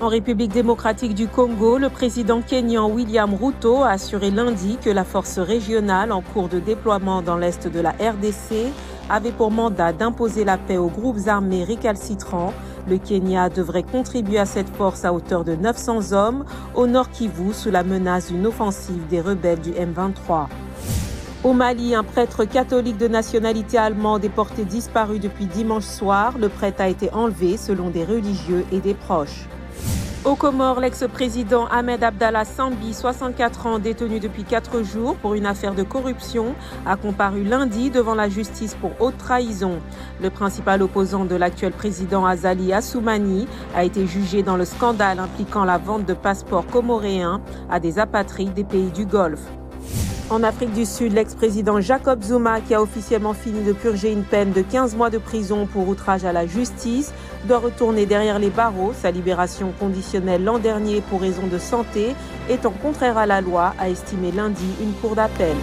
En République démocratique du Congo, le président kényan William Ruto a assuré lundi que la force régionale en cours de déploiement dans l'est de la RDC avait pour mandat d'imposer la paix aux groupes armés récalcitrants. Le Kenya devrait contribuer à cette force à hauteur de 900 hommes au nord Kivu sous la menace d'une offensive des rebelles du M23. Au Mali, un prêtre catholique de nationalité allemande est porté disparu depuis dimanche soir. Le prêtre a été enlevé selon des religieux et des proches. Au Comores, l'ex-président Ahmed Abdallah Sambi, 64 ans, détenu depuis 4 jours pour une affaire de corruption, a comparu lundi devant la justice pour haute trahison. Le principal opposant de l'actuel président Azali Assoumani a été jugé dans le scandale impliquant la vente de passeports comoréens à des apatrides des pays du Golfe. En Afrique du Sud, l'ex-président Jacob Zuma, qui a officiellement fini de purger une peine de 15 mois de prison pour outrage à la justice, doit retourner derrière les barreaux. Sa libération conditionnelle l'an dernier pour raison de santé étant contraire à la loi, a estimé lundi une cour d'appel.